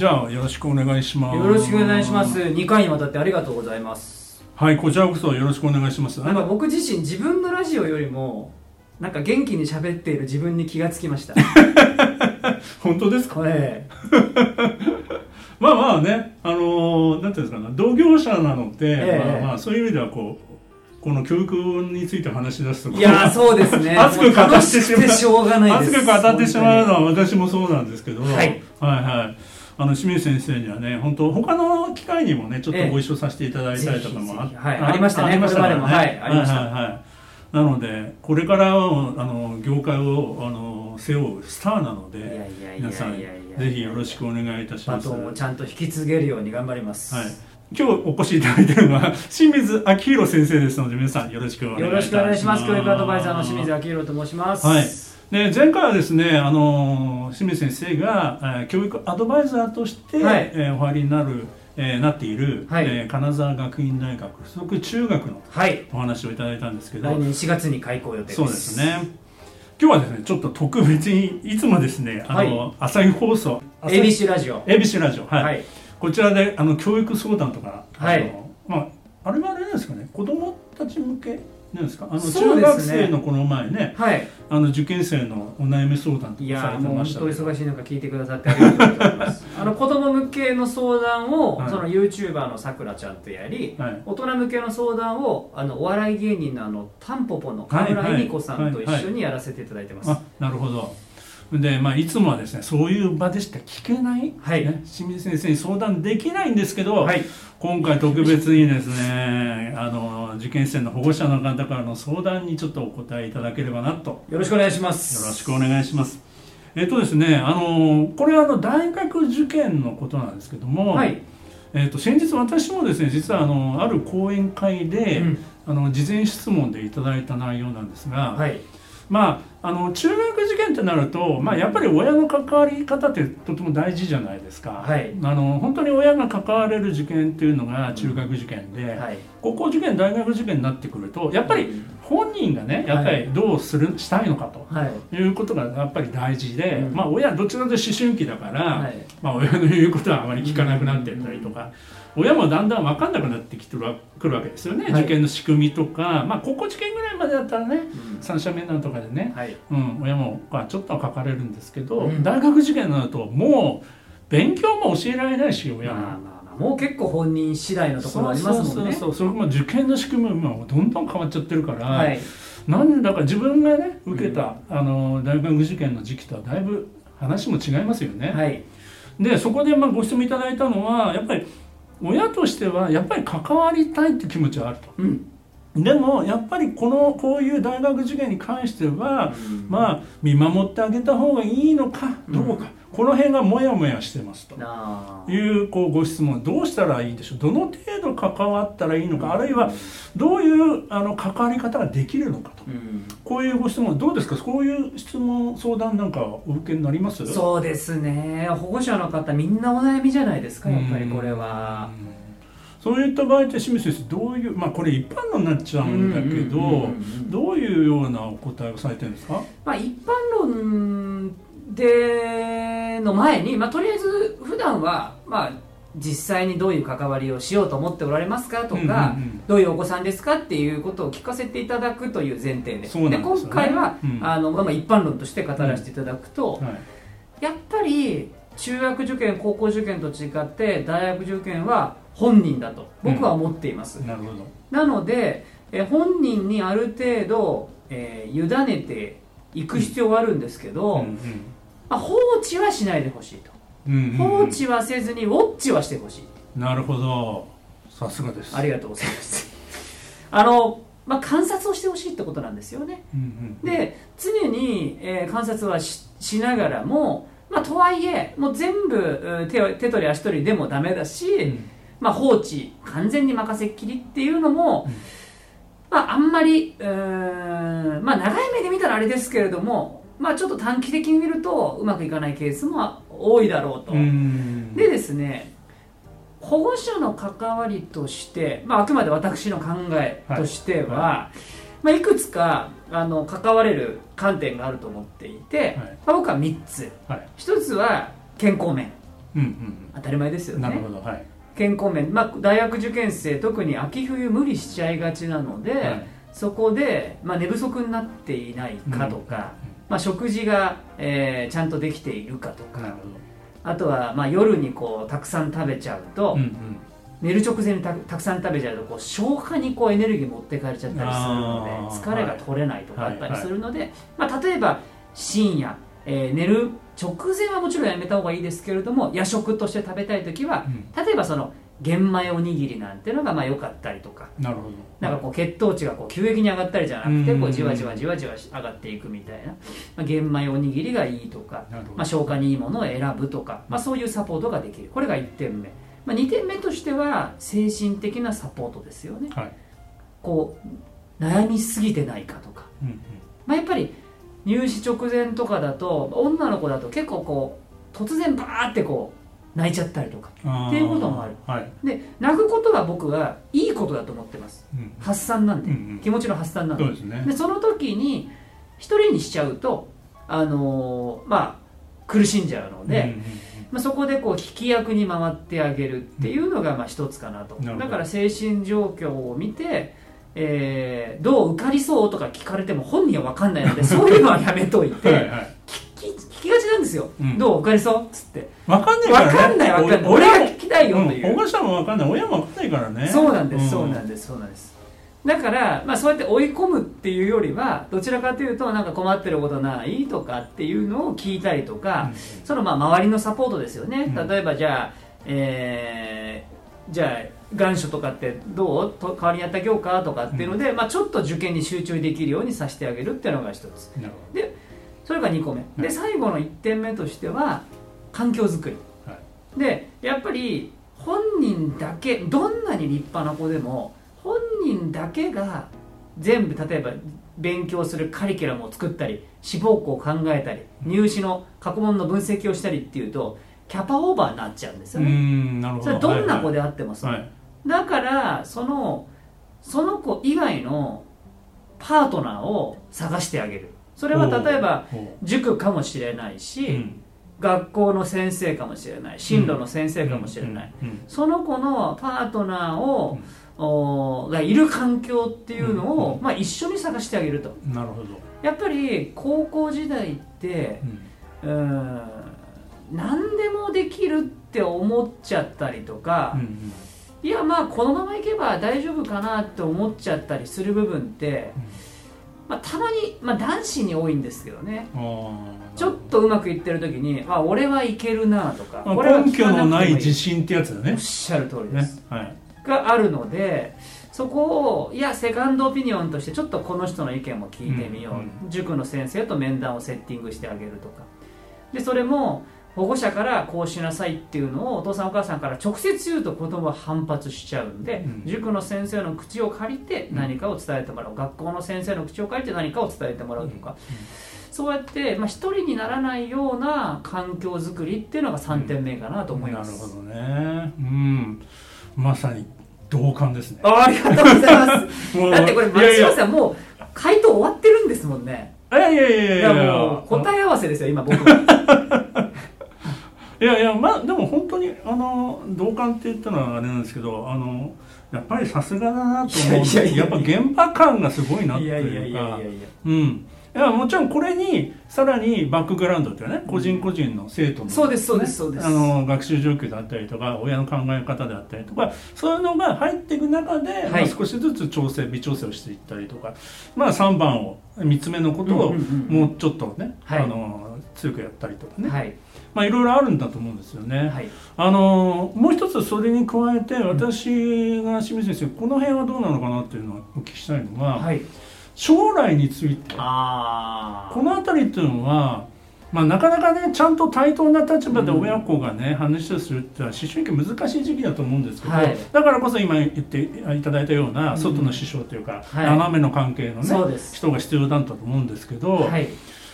じゃあよろしくお願いしますよろしくお願いします。2回にわたってありがとうございます。はいこちらこそよろしくお願いしますなんか僕自身自分のラジオよりもなんか元気に喋っている自分に気がつきました。本当ですか？これ まあまあねあのーなんていうんですかな同業者なので、ええまあまあそういう意味ではこうこの教育について話し出すといやーそうですね。熱く語ってしまうがないです。熱く語ってしまうのは私もそうなんですけど、はいはいはいあの清水先生にはね本当他の機会にもねちょっとご一緒させていただいたりとかもあぜひぜひ。はいありましたね。ありましたこれまでも。はいありましたはい。はいはいなのでこれからはあの業界をあの背負うスターなので皆さんぜひよろしくお願いいたします。バトンをちゃんと引き継げるように頑張ります。はい。今日お越しいただいているのは 清水明宏先生ですので皆さんよろしくお願いいたします。よろしくお願いします。教育アドバイザーの清水明宏と申します。はいで前回はですねあの清水先生が、えー教育アドバイザーとして、はいえーお入りになる、えーなっている、はいえー金沢学院大学附属中学のはい。お話をいただいたんですけど来年4月に開校予定です。そうです。ね今日はですねちょっと特別にいつもですねあの、朝日放送 ABC ラジオ。ABC ラジオはい、はい。こちらであの教育相談とか、はいまああれはあれですかね子供たち向けなんですか？あの中学生のこの前ねはい。あの受験生のお悩み相談といかされやーもう本てました当忙しい中聞いてくださってありがとうございます。あの子供向けの相談を、はい。その YouTuber のさくらちゃんとやりはい。大人向けの相談をあのお笑い芸人のあのタンポポの河村恵美子さんと一緒にやらせていただいてます、あなるほどで、まあ、いつもはですねそういう場でしか聞けない、はい。ね、清水先生に相談できないんですけど、はい。今回特別にですねあの受験生の保護者の方からの相談にちょっとお答えいただければなと。よろしくお願いします。よろしくお願いします。えっとですね、あのこれはあの大学受験のことなんですけども、はい、えっと先日私もですね、実はあのある講演会で、うん。あの事前質問でいただいた内容なんですが、はい。まああの中学受験ってなると、まあやっぱり親の関わり方ってとても大事じゃないですか。はい。あの本当に親が関われる受験っていうのが中学受験で、はい。高校受験大学受験になってくると、やっぱり本人がね、やっぱりどうするしたいのかと。はい。いうことがやっぱり大事で、うん。まあ親はどちらかというと思春期だから、はい。まあ親の言うことはあまり聞かなくなってったりとか、親もだんだん分かんなくなってきてるわくるわけですよね、はい。受験の仕組みとか、まあ高校受験ぐらいまでだったらねうん。三者面談とかでね、はい。うん、親もまあちょっとは書かれるんですけど、うん。大学受験になるともう勉強も教えられないし親も。もう結構本人次第のところありますもんね。そうそうそうそれも受験の仕組みも今どんどん変わっちゃってるから、はい。なんだか自分がね受けた、あの大学受験の時期とはだいぶ話も違いますよね。はい。でそこでまあご質問いただいたのはやっぱり親としてはやっぱり関わりたいって気持ちはあると。うん。でもやっぱりこのこういう大学受験に関しては、まあ見守ってあげた方がいいのかどうか、この辺がモヤモヤしてますと。いうこうご質問。どうしたらいいでしょう。どの程度関わったらいいのか。あるいはどういうあの関わり方ができるのかと。うん。こういうご質問どうですか？こういう質問相談なんかお受けになります？そうですね。保護者の方みんなお悩みじゃないですかやっぱりこれは。うんそういった場合って清水先生どういうまあこれ一般論になっちゃうんだけどどういうようなお答えをされてるんですか？まあ一般論での前に、まあ、とりあえず普段はまあ実際にどういう関わりをしようと思っておられますかとか、うんうんうん。どういうお子さんですかっていうことを聞かせていただくという前提で。でね。今回は、うん。あのまあ、一般論として語らせていただくと、はい。やっぱり中学受験高校受験と違って大学受験は本人だと僕は思っています、なるほど。なのでえ本人にある程度、えー委ねていく必要はあるんですけど、うんまあ、放置はしないでほしいと、うんうんうん。放置はせずにウォッチはしてほしい。なるほど。さすがです。ありがとうございます。あの、まあ、観察をしてほしいってことなんですよね。うんうんで常に、えー観察はししながらもまあ、とはいえもう全部うん手を手取り足取りでもダメだし、まあ、放置完全に任せっきりっていうのも、うん。まあ、あんまりうーん、まあ、長い目で見たらあれですけれども、まあ、ちょっと短期的に見るとうまくいかないケースも多いだろうと。うん。でですね保護者の関わりとして、まあ、あくまで私の考えとしては、はい。まあ、いくつかあの関われる観点があると思っていて、はい。まあ、僕は3つ。はい。1つは健康面。うんうん当たり前ですようんなるねほどはい。健康面、まあ、大学受験生特に秋冬無理しちゃいがちなので、はい。そこで、まあ、寝不足になっていないかとか、うんまあ、食事が、えーちゃんとできているかとか。あとは、まあ、夜にこうたくさん食べちゃうと、どうんうん。寝る直前にたたくさん食べちゃうとこう消化にこうエネルギー持ってかれちゃったりするので疲れが取れないとかはいあったりするので、まあ、例えば深夜、えー寝る直前はもちろんやめた方がいいですけれども夜食として食べたい時はうん。例えばその玄米おにぎりなんていうのがまあ良かったりとか。なるほど。なんかこう血糖値がこう急激に上がったりじゃなくてうん。こうじわじわじわじわ上がっていくみたいな、まあ、玄米おにぎりがいいとかまあ、消化にいいものを選ぶとか、まあ、そういうサポートができる。これが1点目、まあ、2点目としては精神的なサポートですよね。はい。こう悩みすぎてないかとか、うんうん。まあ、やっぱり入試直前とかだと女の子だと結構こう突然バーってこう泣いちゃったりとかっていうこともある。はい。で泣くことは僕はいいことだと思ってます。うん。発散なんで、うんうん。気持ちの発散なんで。そうですね。でその時に一人にしちゃうとあのーまあ苦しんじゃうので、うんうんうんまあ、そこでこう聞き役に回ってあげるっていうのがまあ一つかなと、なるほど。だから精神状況を見て、えーどう受かりそうとか聞かれても本人は分かんないのでそういうのはやめといて、はいはい。聞がちなんですよ、うん。どう？受かりそう？っつって。わかんない分からね。かんない分かんない。お俺がも聞きたいよという、うん保護者もわかんない。親もわかんないからね。そうなんです、ん。そうなんですそうなんです。だから、まあ、そうやって追い込むっていうよりはどちらかというとなんか困ってることないとかっていうのを聞いたりとか、そのまあ周りのサポートですよね、うん。例えばじゃあ、えーじゃあ願書とかってどう？と代わりにやってあげようか？とかっていうので、まあ、ちょっと受験に集中できるようにさせてあげるっていうのが一つ。なるほでそれが2個目、ではい。最後の1点目としては環境づくり。どはい。でやっぱり本人だけどんなに立派な子でも本人だけが全部例えば勉強するカリキュラムを作ったり志望校を考えたり入試の過去問の分析をしたりっていうとキャパオーバーになっちゃうんですようね、んなるほど。それはどんな子でであってもそう、はい。だからそのその子以外のパートナーを探してあげるそれは例えば塾かもしれないし、うん。学校の先生かもしれない進路の先生かもしれない、うん。うん。その子のパートナーを、おがいる環境っていうのを、うん。まあ、一緒に探してあげると。うんなるほど。やっぱり高校時代ってうん。うーん何でもできるって思っちゃったりとか、うんいやまあこのままいけば大丈夫かなって思っちゃったりする部分って、まあ、たまに、まあ、男子に多いんですけどね。ちょっとうまくいってる時にあ俺はいけるなとか。まあ俺は根拠のない自信ってやつだおねっしゃる通りです、ね。はい。があるのでそこをいやセカンドオピニオンとしてちょっとこの人の意見も聞いてみよう、うん。塾の先生と面談をセッティングしてあげるとか。でそれも保護者からこうしなさいっていうのをお父さんお母さんから直接言うと子供は反発しちゃうんで、うん。塾の先生の口を借りて何かを伝えてもらう、学校の先生の口を借りて何かを伝えてもらうとか、そうやって、まあ、一人にならないような環境づくりっていうのが3点目かなと思います、なるほどね。うん。まさに同感ですね。あありがとうございます。だってこれいやいや。松島さんもう回答終わってるんですもんね。いやいやいやいいや。やもう答え合わせですよ今僕は いやいやまあでも本当にあの同感って言ったのはあれなんですけどあのやっぱりさすがだなと思ういやっぱ現場感がすごいなっていうかうん。いやもちろんこれにさらにバックグラウンドっていうね個人個人の生徒の、そうですそうですそうです。あの学習状況であったりとか親の考え方であったりとかそういうのが入っていく中で、まあ、少しずつ調整微調整をしていったりとか、まあ、3番を3つ目のことをもうちょっとね、はい。あの強くやったりとかね、はいまあ、いろいろあるんだと思うんですよね。はい。あのもう一つそれに加えて私が清水先生この辺はどうなのかなっていうのをお聞きしたいのは、はい。将来について。あこの辺りっていうのはまあ、なかなかねちゃんと対等な立場で親子がね、話をするっていうのは思春期難しい時期だと思うんですけど、はい。だからこそ今言っていただいたような外の師匠というか、はい。斜めの関係のね人が必要だったと思うんですけど、はい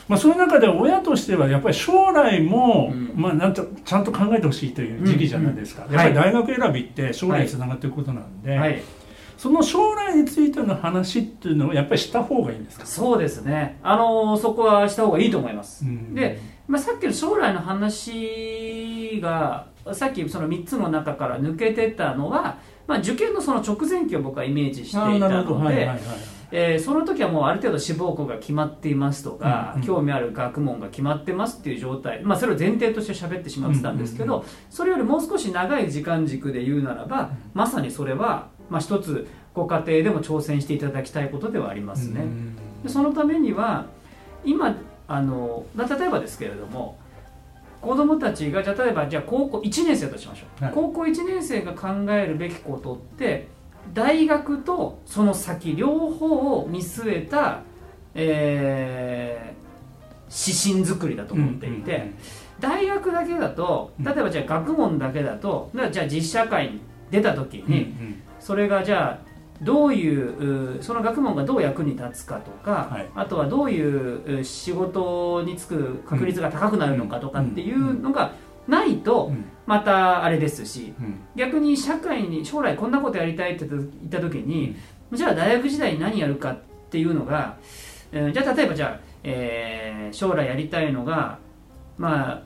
まあ、その中で親としてはやっぱり将来も、うん。まあ、なんとちゃんと考えてほしいという時期じゃないですか、うん。やっぱり大学選びって将来につながっていくことなんで、はい。その将来についての話っていうのはやっぱりした方がいいんですか、そうですね。あのそこはした方がいいと思います、うん。でまあ、さっきの将来の話がさっきその3つの中から抜けてたのは、まあ、受験のその直前期を僕はイメージしていたのではいはいはいえーその時はもうある程度志望校が決まっていますとか、うんうん。興味ある学問が決まってますっていう状態、まあ、それを前提として喋ってしまってたんですけど、うんそれよりもう少し長い時間軸で言うならば、まさにそれは、まあ、一つご家庭でも挑戦していただきたいことではありますね。うんでそのためには今あの例えばですけれども子どもたちが例えばじゃあ高校1年生としましょう、はい。高校1年生が考えるべきことって大学とその先両方を見据えた、えー指針作りだと思っていて、大学だけだとうん。例えばじゃあ学問だけだとじゃあ実社会に出た時うんうん。に、それがじゃあどういううその学問がどう役に立つかとか、はい。あとはどういうう仕事に就く確率が高くなるのかとかっていうのがないとうんまたあれですしうん。逆に社会に将来こんなことやりたいって言った時にじゃあ大学時代に何やるかっていうのが、えーじゃあ例えばじゃあ、えー将来やりたいのがまあ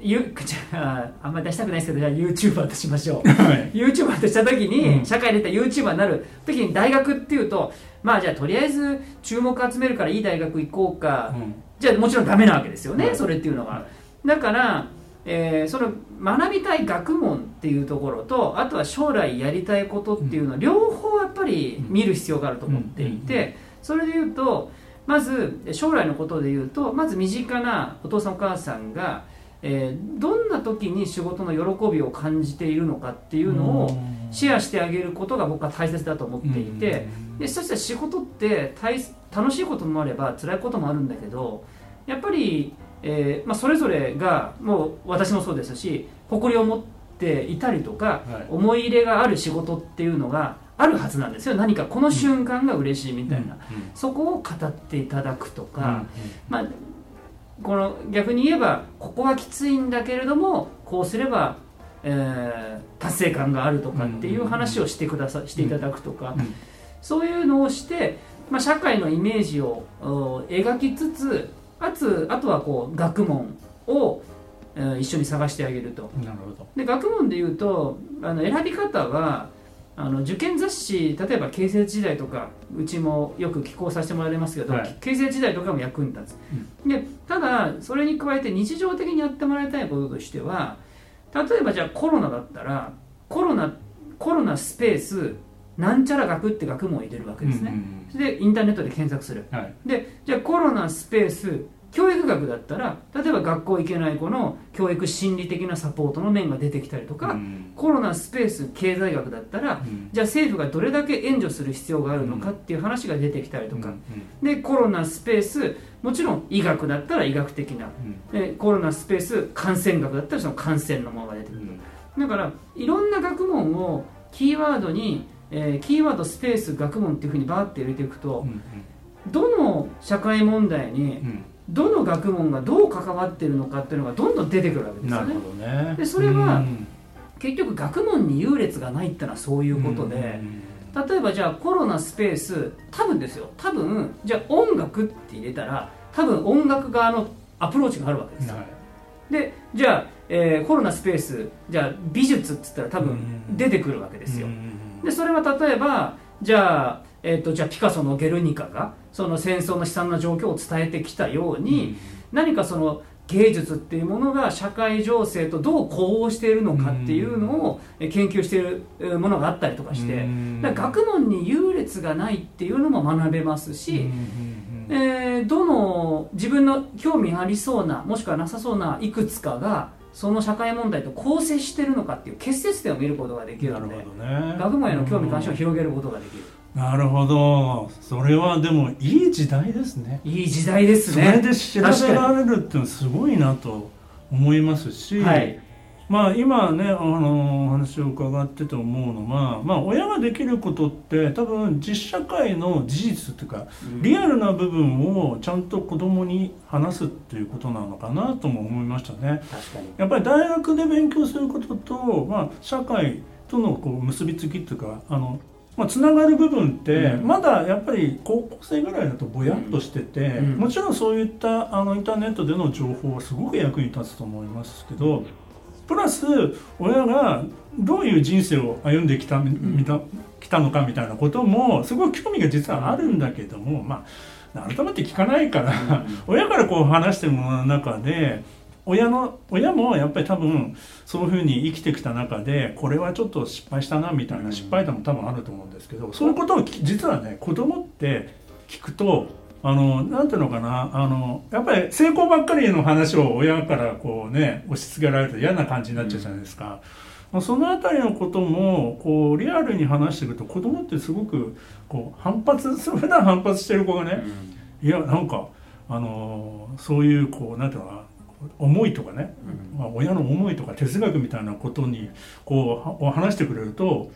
ゆ じゃああんまり出したくないですけどじゃあ YouTuber としましょう。はい。YouTuber とした時に、うん。社会で出た YouTuber になる時に大学っていうとまあじゃあとりあえず注目集めるからいい大学行こうか、うん。じゃあもちろんダメなわけですよね、はい。それっていうのはは。だから、えーその学びたい学問っていうところとあとは将来やりたいことっていうの、両方やっぱり見る必要があると思っていて、それで言うとまず将来のことで言うとまず身近なお父さんお母さんが、えーどんな時に仕事の喜びを感じているのかっていうのをシェアしてあげることが僕は大切だと思っていて、でそして仕事って大楽しいこともあれば辛いこともあるんだけどやっぱり、えーまあ、それぞれがもう私もそうですし誇りを持っていたりとか、はい。思い入れがある仕事っていうのがあるはずなんですよ。何かこの瞬間が嬉しいみたいな、そこを語っていただくとか、まあ、この逆に言えばここはきついんだけれどもこうすれば、えー達成感があるとかっていう話をしてくださしていただくとか、うん。そういうのをして、まあ、社会のイメージをお描きつつあつあとはこう学問を、えー一緒に探してあげると。なるほど。で学問でいうとあの選び方はあの受験雑誌例えば形成時代とかうちもよく寄稿させてもらってますけど、はい。形成時代とかも役に立つ、でただそれに加えて日常的にやってもらいたいこととしては例えばじゃあコロナだったらコロナコロナスペースなんちゃら学って学問を入れるわけですね、でインターネットで検索する。はい。でじゃあコロナスペース教育学だったら例えば学校行けない子の教育心理的なサポートの面が出てきたりとか、うん。コロナスペース経済学だったらうん。じゃあ政府がどれだけ援助する必要があるのかっていう話が出てきたりとか、でコロナスペースもちろん医学だったら医学的なでコロナスペース感染学だったらその感染のものが出てくる。だからいろん。な学問をキーワードに、えーキーワードスペース学問っていうふうにバーって入れていくとどの社会問題にどの学問がどう関わってるのかっていうのがどんどん出てくるわけですよね。なるほどね。でそれはうん。結局学問に優劣がないってのはそういうことで、例えばじゃあコロナスペース多分ですよ。多分じゃあ音楽って入れたら多分音楽側のアプローチがあるわけですよ。はい。でじゃあ、えーコロナスペースじゃあ美術っつったら多分うん。出てくるわけですよ。うん。でそれは例えばじゃあ、えー、とじゃあピカソの「ゲルニカ」がその戦争の悲惨な状況を伝えてきたように、何かその芸術っていうものが社会情勢とどう呼応しているのかっていうのをえ研究しているえーものがあったりとかして、うん。学問に優劣がないっていうのも学べますし、うんえーどの自分の興味ありそうなもしくはなさそうないくつかがその社会問題と構成しているのかっていう結節点を見ることができるのでね。学問への興味関心を広げることができる。なるほど。それはでもいい時代ですね。いい時代ですそれねで調べられるっていうのはすごいなと思いますし、はい。まあ今ねあの話を伺ってて思うのは、まあ、親ができることって多分実社会の事実というかリアルな部分をちゃんと子供に話すっていうことなのかなとも思いましたね。確かに。やっぱり大学で勉強することと、まあ、社会とのこう結びつきっていうかあの、まあ、つながる部分って、うん。まだやっぱり高校生ぐらいだとぼやっとしてて、うん。もちろんそういったあのインターネットでの情報はすごく役に立つと思いますけどプラス親がどういう人生を歩んできた,、みたきたのかみたいなこともすごい興味が実はあるんだけども、まあ改めて聞かないから、親からこう話してるものの中で親の親もやっぱり多分そういうふうに生きてきた中でこれはちょっと失敗したなみたいな失敗談も多分あると思うんですけどそういうことをき実はね子供って聞くとあのなんていうのかなあのやっぱり成功ばっかりの話を親からこうね押し付けられると嫌な感じになっちゃうじゃないですか。まあそのあたりのこともこうリアルに話していくと子供ってすごくこう反発 普段反発してる子がね、いやなんかあのーそういうこうなんていうのかな思いとかね、まあ、親の思いとか哲学みたいなことにこうは話してくれると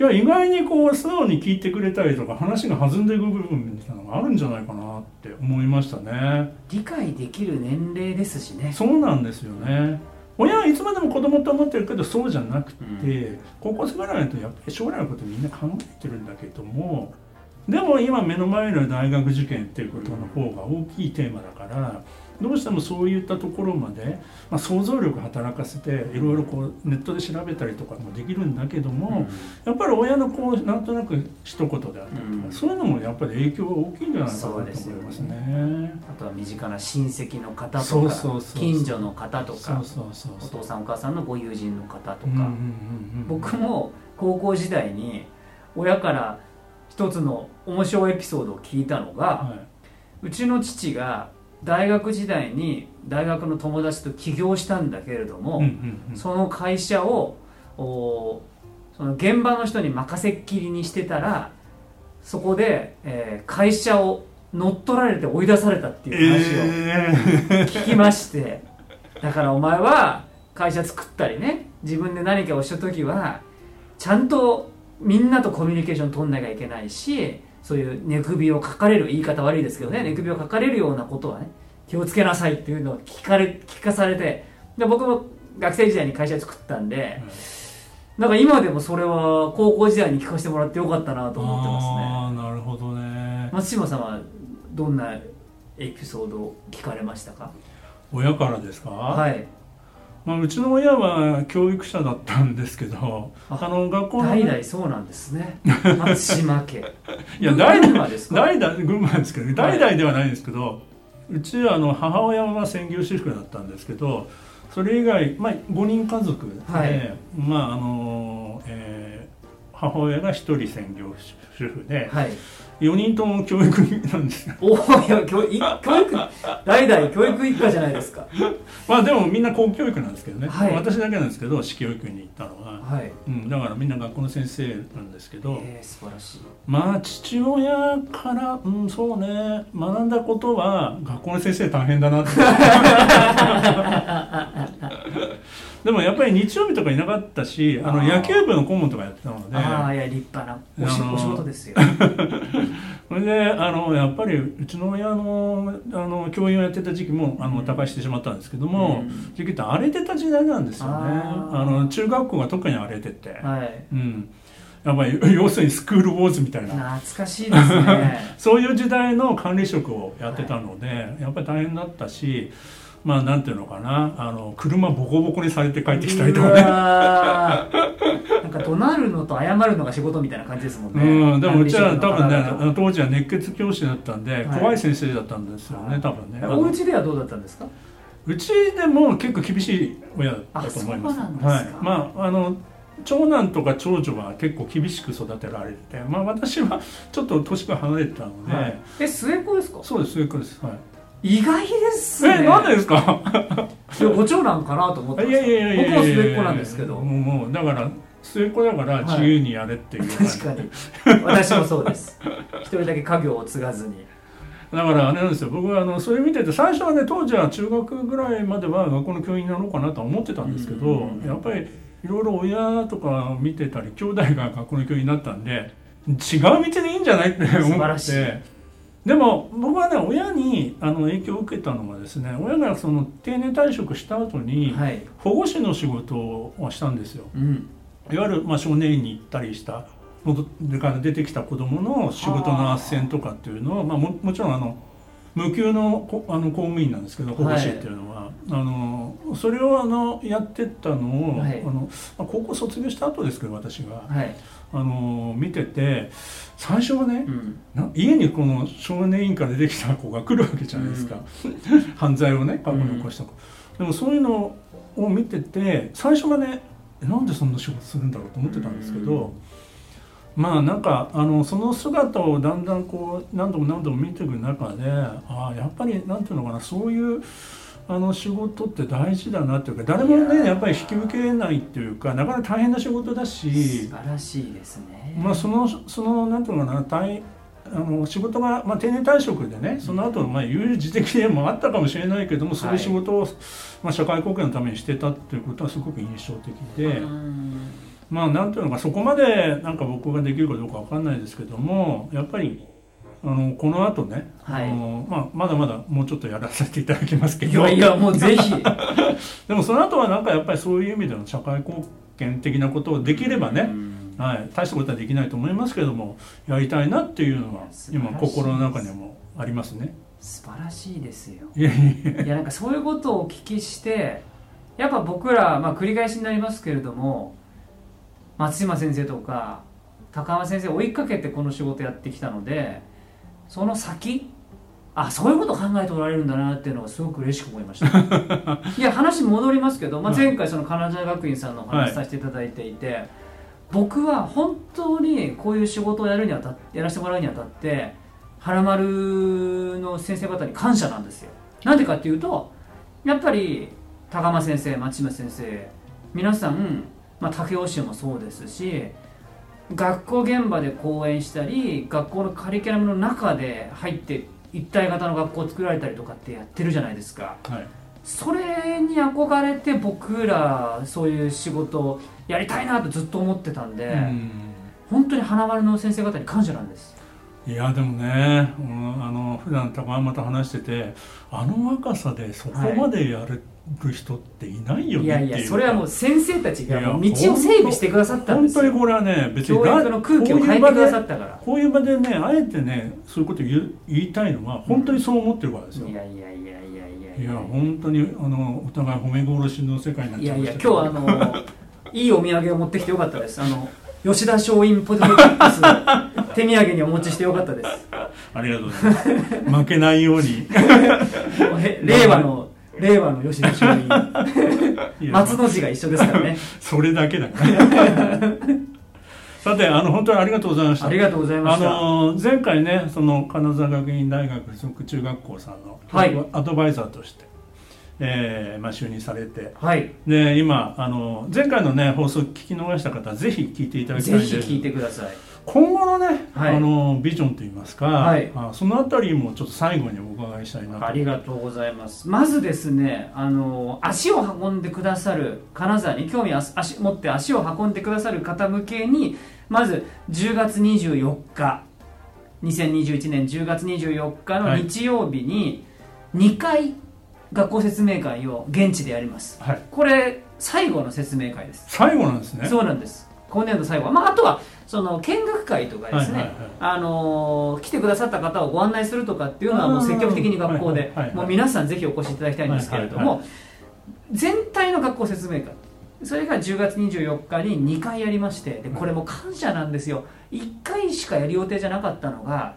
いや意外にこう素直に聞いてくれたりとか話が弾んでいく部分みたいなのがあるんじゃないかなって思いましたね。理解できる年齢ですしね。そうなんですよね。親はいつまでも子供って思ってるけどそうじゃなくて、高校生ぐらいだとやっぱり将来のことみんな考えてるんだけどもでも今目の前の大学受験っていうことの方が大きいテーマだからどうしてもそういったところまで、まあ、想像力働かせていろいろこうネットで調べたりとかもできるんだけども、やっぱり親のこうなんとなく一言であったりとか、うん。そういうのもやっぱり影響が大きいんじゃないかなと思いそうですよね。ますね。あとは身近な親戚の方とか近所の方とかお父さんお母さんのご友人の方とか、僕も高校時代に親から一つの面白いエピソードを聞いたのが、はうちの父が大学時代に大学の友達と起業したんだけれども、いうんうんうん。その会社をおその現場の人に任せっきりにしてたらそこで、えー会社を乗っ取られて追い出されたっていう話をえ聞きまして、だからお前は会社作ったりね自分で何かをした時はちゃんとみんなとコミュニケーション取んなきゃいけないしそういう寝首をかかれる言い方悪いですけどね寝首をかかれるようなことはね気をつけなさいっていうのを聞かれ聞かされてで僕も学生時代に会社作ったんで、なんか今でもそれは高校時代に聞かせてもらってよかったなと思ってますね。ああなるほどね。松島さんはどんなエピソードを聞かれましたか？親からですか、はいまあ、うちの親は教育者だったんですけどああの学校の代々そうなんですね。松島家。いや代々群馬ですか？代々群馬ですけど代々ではないんですけど、うちはあの母親は専業主婦だったんですけどそれ以外、まあ、5人家族で、はい。まああのえー母親が1人専業主婦ではい4人とも教育なんですよ。おおいや教い教育代々教育一家じゃないですか。まあでもみんな公教育なんですけどね、はい。私だけなんですけど私教育に行ったのは、はい。うん、だからみんな学校の先生なんですけど、えー、素晴らしい。まあ父親から、うん、そうね。学んだことは学校の先生大変だなって でもやっぱり日曜日とかいなかったしあの野球部の顧問とかやってたので。ああいや立派なおしあのーお仕事ですよ。それであのやっぱりうちの親のあの教員をやってた時期もあの他界してしまったんですけども、うん。時期って荒れてた時代なんですよね。あの中学校が特に荒れてて、はい。うん、やっぱり 要するにスクールウォーズみたいな。懐かしいですね。そういう時代の管理職をやってたので、やっぱり大変だったしまあなんていうのかな。あの車ボコボコにされて帰ってきたりとかうねなんか怒鳴るのと謝るのが仕事みたいな感じですもんね。うん、でもうちは多分ね当時は熱血教師だったんで、はい。怖い先生だったんですよね多分ね。お家ではどうだったんですか？うちでも結構厳しい親だと思います。はい、まああの長男とか長女は結構厳しく育てられてて、まあ、私はちょっと年が離れてたので、はい。え末っ子ですか？そうですそういうことです、はい意外ですね。えなんでですか？いやご長男かなと思っていやいやいや僕も末っ子なんですけど。もうもうだから末っ子だから自由にやれっていう感じ、確かに。私もそうです。一人だけ家業を継がずに。だからあれなんですよ。僕はあのそれ見てて最初はね当時は中学ぐらいまでは学校の教員になろうかなとは思ってたんですけど、うんやっぱりいろいろ親とか見てたり兄弟が学校の教員になったんで違う道でいいんじゃないって素思っ晴らしい。てでも僕はね親にあの影響を受けたのはですね親がその定年退職した後にはい。保護司の仕事をしたんですよ。うん。いわゆるまあ少年院に行ったりしたそれから出てきた子どもの仕事の斡旋とかっていうのをまあ、ももちろんあの無給のこあの公務員なんですけど保護士っていうのは、あのそれをあのやってったのを、はい。あのまあ高校卒業した後ですけど私が。はい、あの見てて最初はねう、ん、な家にこの少年院から出てきた子が来るわけじゃないですか、犯罪をね過去に起こした子、でもそういうのを見てて最初はねえなんでそんな仕事するんだろうと思ってたんですけど、まあなんかあのその姿をだんだんこう何度も何度も見ていく中でああやっぱりなんていうのかなそういうあの仕事って大事だなっていうか誰もねやっぱり引き受けないっていうかなかなか大変な仕事だし素晴らしいですね。まあ、そのそのなんていうのかな大あの仕事が、まあ、定年退職でねその後、まあ有事的でもあったかもしれないけどもそういう仕事を、まあ、社会貢献のためにしてたっていうことはすごく印象的で、うん。まあなんていうのかそこまでなんか僕ができるかどうかわかんないですけどもやっぱりあのこの後ね、はい。あのまあ、まだまだもうちょっとやらせていただきますけいどやいやもうぜひ。でもその後はなんかやっぱりそういう意味での社会貢献的なことをできればね、うん。はい、大したことはできないと思いますけれどもやりたいなっていうのは今心の中にもありますね。素晴らしいですよ。いやなんかそういうことをお聞きしてやっぱ僕ら、まあ、繰り返しになりますけれども松島先生とか高浜先生を追いかけてこの仕事やってきたのでその先？あそういうことを考えておられるんだなっていうのがすごく嬉しく思いました。いや話戻りますけど、まあ、前回その金沢学院さんのお話させていただいていて、僕は本当にこういう仕事をやるにあたやらせてもらうにあたって原丸の先生方に感謝なんですよ。なんでかっていうとやっぱり高間先生町島先生皆さん、まあ、武雄市もそうですし学校現場で講演したり学校のカリキュラムの中で入って一体型の学校を作られたりとかってやってるじゃないですか。はい。それに憧れて僕らそういう仕事をやりたいなとずっと思ってたんで、うん。本当に花丸の先生方に感謝なんですいやでもね、うんあの普段高山と話しててあの若さでそこまでやる人っていないよねいやいっていう。やそれはもう先生たちが道を整備してくださったんですよ。本当にこれはね別に教育の空気を変えてくださったから。こういう場でこういう場でねあえてねそういうこと言う言いたいのは本当にそう思ってるからですよ、いやいやいやいやいやいや本当にあのお互い褒め殺しの世界になっいやいやちゃいました今日あの いいお土産を持ってきてよかったです。あの吉田松陰ポテトチップス 手土産にお持ちしてよかったです。ありがとうございます。負けないように。令和の令和の吉田松陰。松の字が一緒ですからね。それだけだから。さてあの本当にありがとうございました。ありがとうございまあした。の前回ねその金沢学院大学附属中学校さんのはい。アドバイザーとして、えーまあ、就任されて。はい。で今あの前回のね放送聞き逃した方はぜひ聞いていただきたいんです。ぜひ聞いてください今後のね、はい。あのビジョンといいますか、はい。あそのあたりもちょっと最後にお伺いしたいなと。ありがとうございます。まずですねあの足を運んでくださる金沢に興味を足持って足を運んでくださる方向けにまず10月24日2021年10月24日の日曜日に2回学校説明会を現地でやります。はい。これ最後の説明会です。最後なんですね。そうなんです。今年度最後。は、まあ、あとはその見学会とかですね、はいはいはい。あのー来てくださった方をご案内するとかっていうのはもう積極的に学校ではいはいはい。はいもう皆さんぜひお越しいただきたいんですけれどはいはいも全体の学校説明会それが10月24日に2回やりましてでこれも感謝なんですよ。1回しかやる予定じゃなかったのが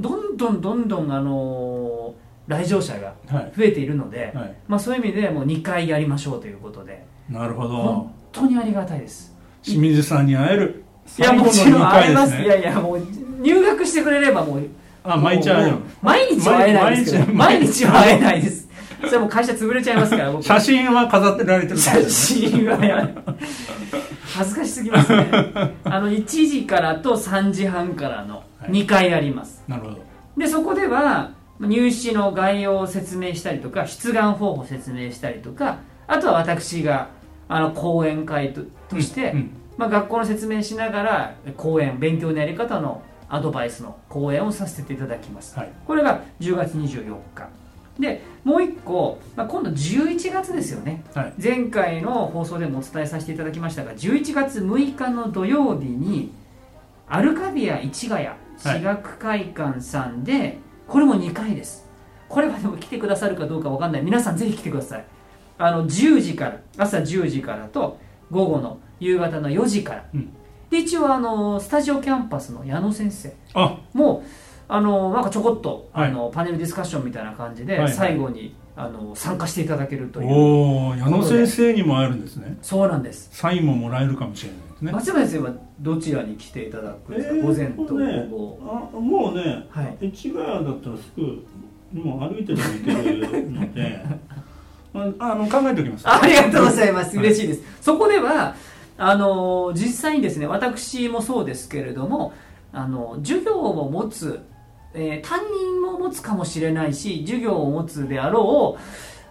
どんどんどんどん、あのー来場者がはい。増えているので、はい。まあ、そういう意味でもう2回やりましょうということで。なるほど。本当にありがたいです。清水さんに会えるいやもちろん2会えます、ねいやいやもう入学してくれればもう。あ毎日会え毎日は会えないです毎毎日日は会えないです。それもう会社潰れちゃいますから僕。写真は飾ってられてるかもしれない写真はやは恥ずかしすぎますね。あの1時からと3時半からのはい。2回あります、なるほど。でそこでは入試の概要を説明したりとか出願方法を説明したりとかあとは私があの講演会ととして、うんまあ、学校の説明しながら講演勉強のやり方のアドバイスの講演をさせていただきます。はい。これが10月24日。でもう一個、まあ、今度11月ですよね。はい。前回の放送でもお伝えさせていただきましたが11月6日の土曜日にアルカビア市ヶ谷私学会館さんで、これも2回です。これはでも来てくださるかどうかわかんない。皆さんぜひ来てください。あの10時から朝10時からと午後の夕方の4時から、うん。で一応あのスタジオキャンパスの矢野先生。あ。もあのなんかちょこっと、はい。あのパネルディスカッションみたいな感じで、はいはい。最後にあの参加していただけるという。おお矢野先生にも会えるんですね。そうなんです。サインももらえるかもしれないですね。松山先生はどちらに来ていただくんですか、午前と午後。あもうね、はい。市ヶ谷だったらすぐもう歩いてでも行けるので。ああの考えておきます。ありがとうございます。はい嬉しいです、そこではあの実際にですね私もそうですけれどもあの授業を持つ、えー担任も持つかもしれないし授業を持つであろう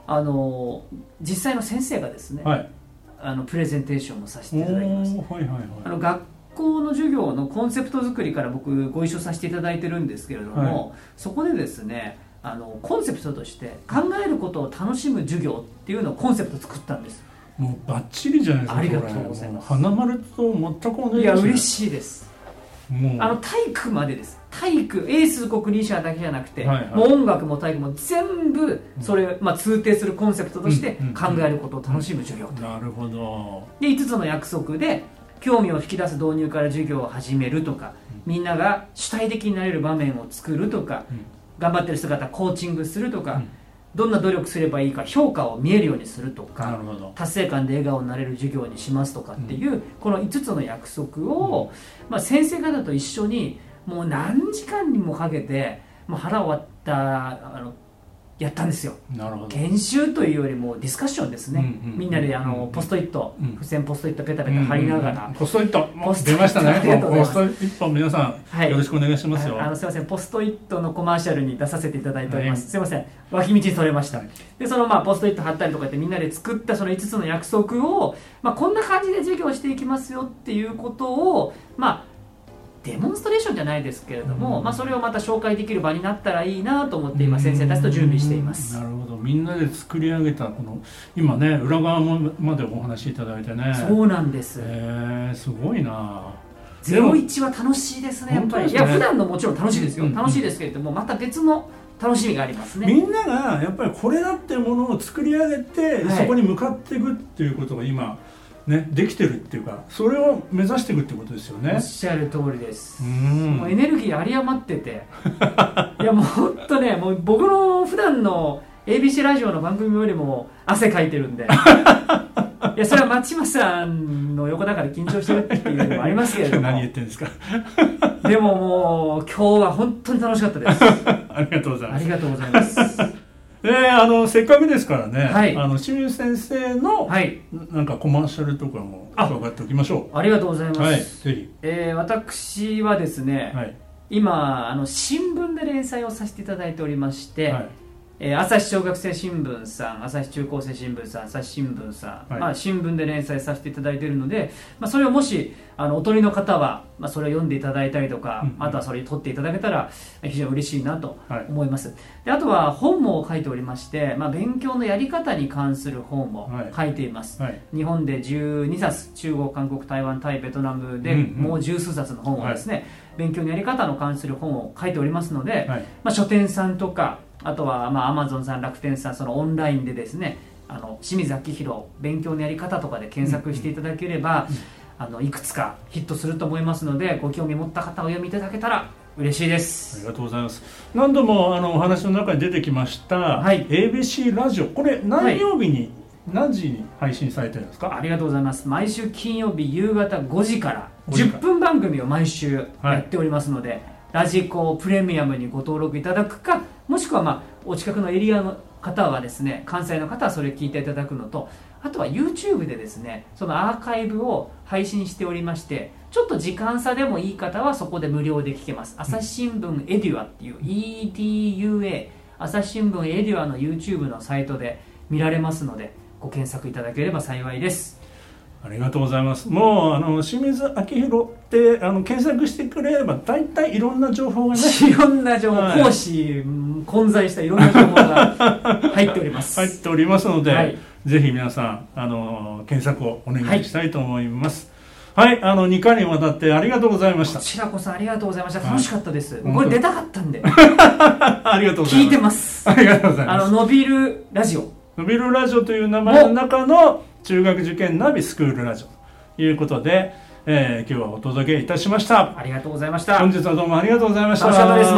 あの実際の先生がですね、はい。あのプレゼンテーションもさせおていただきますーはいはいあの学校の授業のコンセプト作りから僕ご一緒させていただいてるんですけれども、そこでですねあのコンセプトとして考えることを楽しむ授業っていうのをコンセプト作ったんですもうバッチリじゃないですかありがとうございます。花丸と全く同じいや嬉いしいです。もう。あの体育までです。体育英数国理社だけじゃなくて、はいはい。もう音楽も体育も全部それ、まあ、通底するコンセプトとして考えることを楽しむ授業と、なるほど。で5つの約束で興味を引き出す導入から授業を始めるとか、みんなが主体的になれる場面を作るとか、うん。頑張ってる姿コーチングするとか、うんどんな努力すればいいか評価を見えるようにするとなか達成感で笑顔になれる授業にしますとかっていう、この5つの約束を、まあ、先生方と一緒にもう何時間にもかけてもう腹終わったあのやったんですよ。なるほど。研修というよりもディスカッションですね、うんうんみんなであの、うんポストイット、うん。付箋ポストイットペタペタ貼りながら、うんポストイットもうポストイット。出ましたね。ありがとうございます。ポストイット皆さん、はい。よろしくお願いしますよ。ああのすみません。ポストイットのコマーシャルに出させていただいております、はい。すみません。脇道にそれました、はい。でそのまあポストイット貼ったりとかってみんなで作ったその5つの約束を、まあ、こんな感じで授業していきますよっていうことをまあデモンストレーションじゃないですけれども、うん。まあ、それをまた紹介できる場になったらいいなと思って今先生たちと準備しています。なるほど。みんなで作り上げたこの今ね裏側もまでお話しいただいてね。そうなんです、えー、すごいな。ゼロ一は楽しいですねやっぱり、ね。や普段のもちろん楽しいですよ、うん。楽しいですけれどもまた別の楽しみがありますね。みんながやっぱりこれだってものを作り上げて、はい。そこに向かっていくっていうことが今ねできてるっていうかそれを目指していくってことですよおねっしゃる通りです。う、ん。もうエネルギー有り余ってて。いやもう本当ねもう僕の普段の ABC ラジオの番組よりも汗かいてるんで。いやそれは松島さんの横だから緊張してるっていうのもありますけれども。何言ってんですか。でももう今日は本当に楽しかったです。ありがとうございます。ありがとうございますであのせっかくですからね、はい。あの清水先生の、はい。なんかコマーシャルとかもあ。伺っておきましょありがとうございます、うはいぜひ。えー私はですね、はい。今あの新聞で連載をさせていただいておりまして、はいえー朝日小学生新聞さん朝日中高生新聞さん朝日新聞さん、はい。まあ、新聞で連載させていただいているので、まあ、それをもしあのお取りの方は、まあ、それを読んでいただいたりとか、うんうん。あとはそれに取っていただけたら非常に嬉しいなとはい。思います。であとは本も書いておりまして、まあ、勉強のやり方に関する本もはい。書いています、はい。日本で12冊中国韓国台湾タイベトナムでうんうん。もう十数冊の本をですね、勉強のやり方の関する本を書いておりますので、はい。まあ、書店さんとかあとはまあアマゾンさん楽天さんそのオンラインでですねあの清水明宏勉強のやり方とかで検索していただければ、あのいくつかヒットすると思いますのでご興味持った方お読みいただけたら嬉しいであすりがとうございます。何度もあのお話の中に出てきました、はい。ABC ラジオ。これ何曜日に、何時に配信されてるんですか？ありがとうございます。毎週金曜日夕方5時から5時から。10分番組を毎週やっておりますので、ラジコプレミアムにご登録いただくかもしくはまあお近くのエリアの方はですね関西の方はそれ聞いていただくのとあとは YouTube でですねそのアーカイブを配信しておりましてちょっと時間差でもいい方はそこで無料で聞けます。朝日新聞エデュアっていう EDUA 朝日新聞エデュアの YouTube のサイトで見られますのでご検索いただければ幸いです。ありがとうございます。もうあの清水明宏ってあの検索してくれれば大体いろんな情報がねいろんな情報、はい。講師うん混在したいろんな情報が 入っております。入っておりますので、はい。ぜひ皆さんあの検索をお願いしたいと思います。はい、あの2回にわたってありがとうございました。こ。ちらこそありがとうございました。はい。楽しかったです、本当。これ出たかったんで。ありがとうございます。聞いてます。ありがとうございあます。の伸びるラジオ。伸びるラジオという名前の中の中学受験ナビスクールラジオということで、えー今日はお届けいたしました。ありがとうございました本日はどうもありがとうございました。ま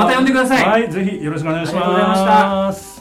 た呼んでくださいはい、ぜひよろしくお願いします。ありがとうございました